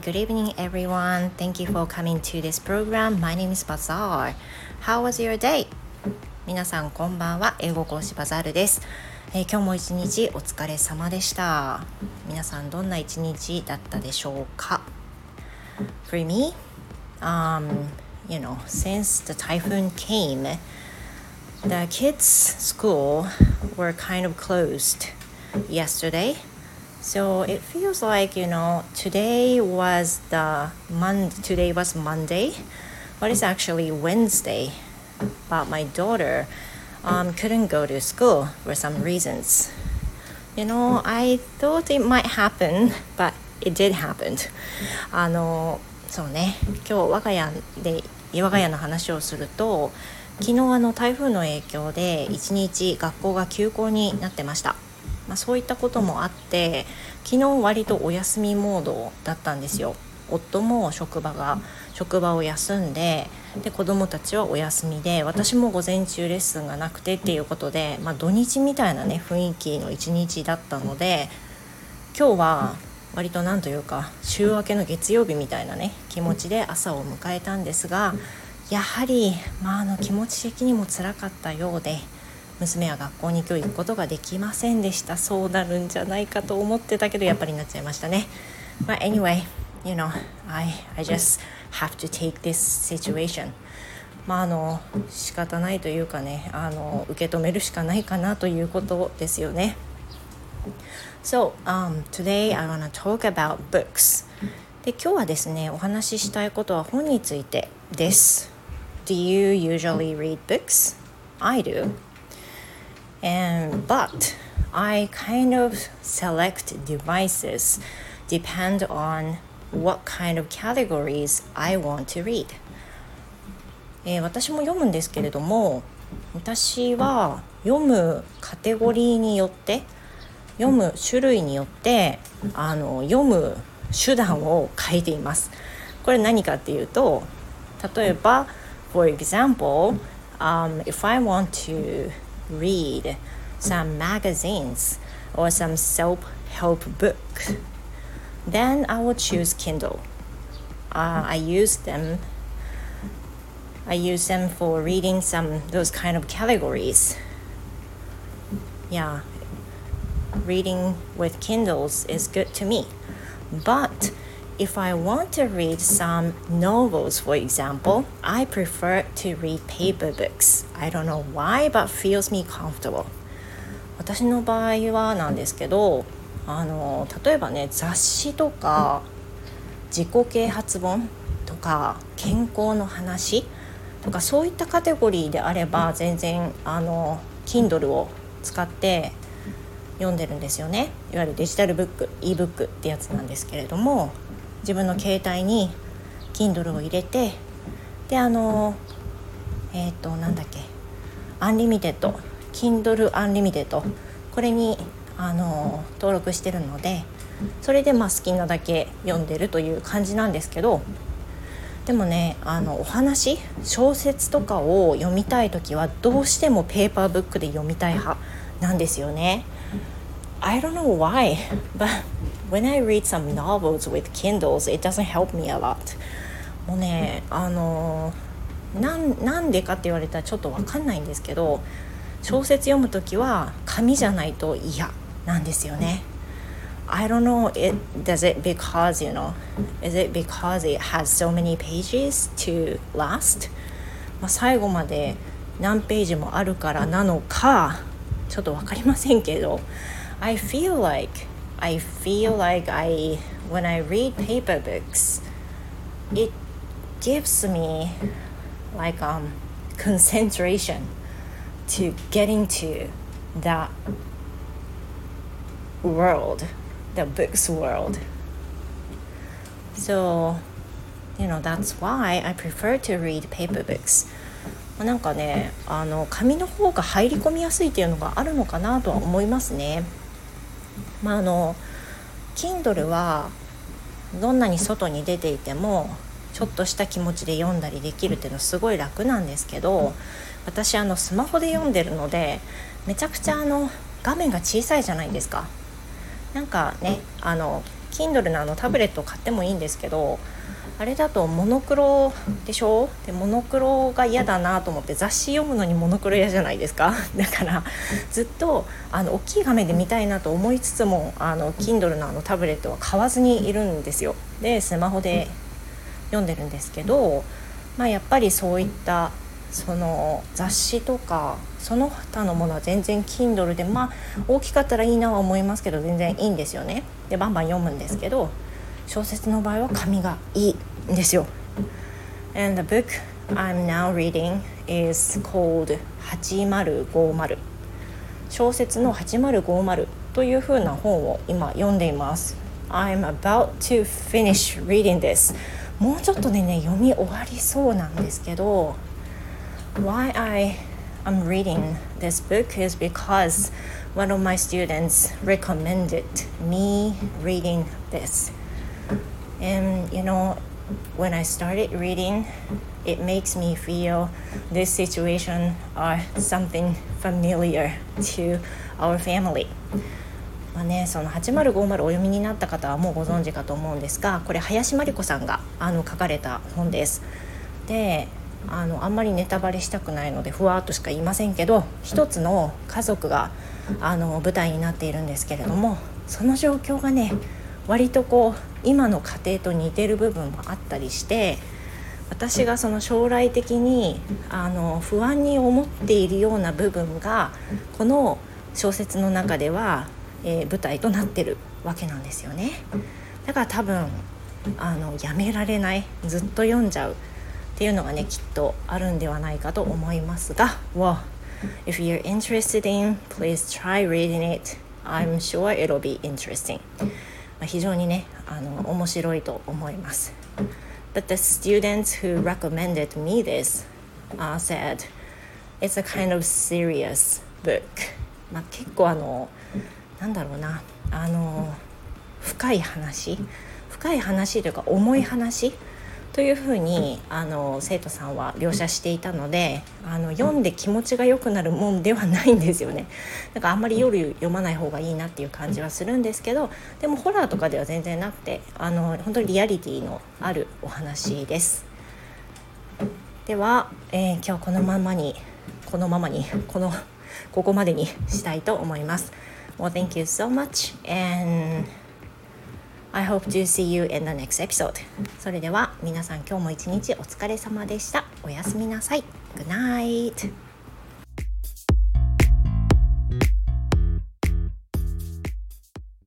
good evening everyone. Thank you for coming to this program. My name is Bazaar. How was your day? 皆さんこんばんは。英語講師バザールです。えー、今日も一日お疲れ様でした。皆さんどんな一日だったでしょうか For me, um, you know, since the typhoon came, the kids' school were kind of closed yesterday. So it feels like you know today was the Mon today was Monday, but it's actually Wednesday. But my daughter um, couldn't go to school for some reasons. You know, I thought it might happen, but it did happen. あのそうね今日我が家で我が家の話をすると昨日あの台風の影響で一日学校が休校になってました。まあ、そういったこともあって昨日割とお休みモードだったんですよ夫も職場が職場を休んでで子供たちはお休みで私も午前中レッスンがなくてっていうことで、まあ、土日みたいなね雰囲気の一日だったので今日は割となんというか週明けの月曜日みたいなね気持ちで朝を迎えたんですがやはり、まあ、あの気持ち的にもつらかったようで。娘は学校に今日行くことができませんでした。そうなるんじゃないかと思ってたけどやっぱりなっちゃいましたね。まあ anyway you know I, I just have to take this situation. まああの仕方ないというかねあの受け止めるしかないかなということですよね。So um, today I want to talk about books. で今日はですねお話ししたいことは本についてです。Do you usually read books? I do. And but I kind of select devices depend on what kind of categories I want to read、えー、私も読むんですけれども私は読むカテゴリーによって読む種類によってあの読む手段を変えていますこれ何かっていうと例えば For example、um, if I want to read some magazines or some self help book, then I will choose Kindle. Uh, I use them. I use them for reading some those kind of categories. Yeah, reading with Kindles is good to me. But if I want to read some novels, for example, I prefer to read paper books. I don't know why, but feels me comfortable. 私の場合はなんですけどあの例えばね雑誌とか自己啓発本とか健康の話とかそういったカテゴリーであれば全然あの Kindle を使って読んでるんですよねいわゆるデジタルブック e ブックってやつなんですけれども自分の携帯に Kindle を入れてであのえっ、ー、となんだっけアンリミテッド Kindle アンリミテッドこれにあの登録してるのでそれでまあ好きなだけ読んでるという感じなんですけどでもねあのお話小説とかを読みたい時はどうしてもペーパーブックで読みたい派なんですよね。I don't know why, but when I read some novels with Kindles, it doesn't help me a lot. もうね、あのなんなんでかって言われたらちょっと分かんないんですけど小説読む時は紙じゃないと嫌なんですよね。I don't know it does it because you know is it because it has so many pages to last まあ最後まで何ページもあるからなのかちょっと分かりませんけど I feel like I feel like I when I read paper books it gives me like um concentration to get into that world the books world so you know that's why I prefer to read paper books なんかねあの紙の方が入り込みやすいっていうのがあるのかなとは思いますね。 まああの Kindle はどんなに外に出ていてもちょっとした気持ちで読んだりできるっていうのはすごい楽なんですけど私あのスマホで読んでるのでめちゃくちゃあの画面が小さいじゃないですか。なんかねあの Kindle のあのタブレットを買ってもいいんですけどあれだとモノクロでしょ？でモノクロが嫌だなと思って雑誌読むのにモノクロ嫌じゃないですか？だからずっとあの大きい画面で見たいなと思いつつもあの Kindle のあのタブレットは買わずにいるんですよ。でスマホで読んでるんですけど、まあ、やっぱりそういったその雑誌とかその他のものは全然 Kindle でまあ大きかったらいいなは思いますけど全然いいんですよね。でバンバン読むんですけど小説の場合は紙がいいんですよ。And the book I'm now reading is called 8050小説の8050というふうな本を今読んでいます。I'm about to finish reading this もうちょっとでね読み終わりそうなんですけど Why I am reading this book is because one of my students recommended me reading this and you know when I started reading it makes me feel this situation are something familiar to our family まあね、その8050お読みになった方はもうご存知かと思うんですがこれ林真理子さんがあの書かれた本です。で あのあんまりネタバレしたくないのでふわっとしか言いませんけど一つの家族があの舞台になっているんですけれどもその状況がね割とこう今の家庭と似てる部分もあったりして私がその将来的にあの不安に思っているような部分がこの小説の中では、えー、舞台となってるわけなんですよね。だから多分あのやめられないずっと読んじゃうっていうのがねきっとあるんではないかと思いますが Well, if you're interested in, please try reading it. I'm sure it'll be interesting. まあ、非常にねあの面白いと思います。But the students who recommended me this、uh, said it's a kind of serious book. まあ、結構あのなんだろうなあの深い話深い話というか重い話というふうにあの生徒さんは描写していたのであの読んで気持ちが良くなるもんではないんですよね。だからあんまり夜読まない方がいいなっていう感じはするんですけどでもホラーとかでは全然なくてあの本当にリアリティのあるお話です。では、えー、今日このままにこのままにこのここまでにしたいと思います。Well, thank you so much and I hope to see you in the next episode. それでは皆さん今日も一日お疲れ様でした。おやすみなさい。Good night.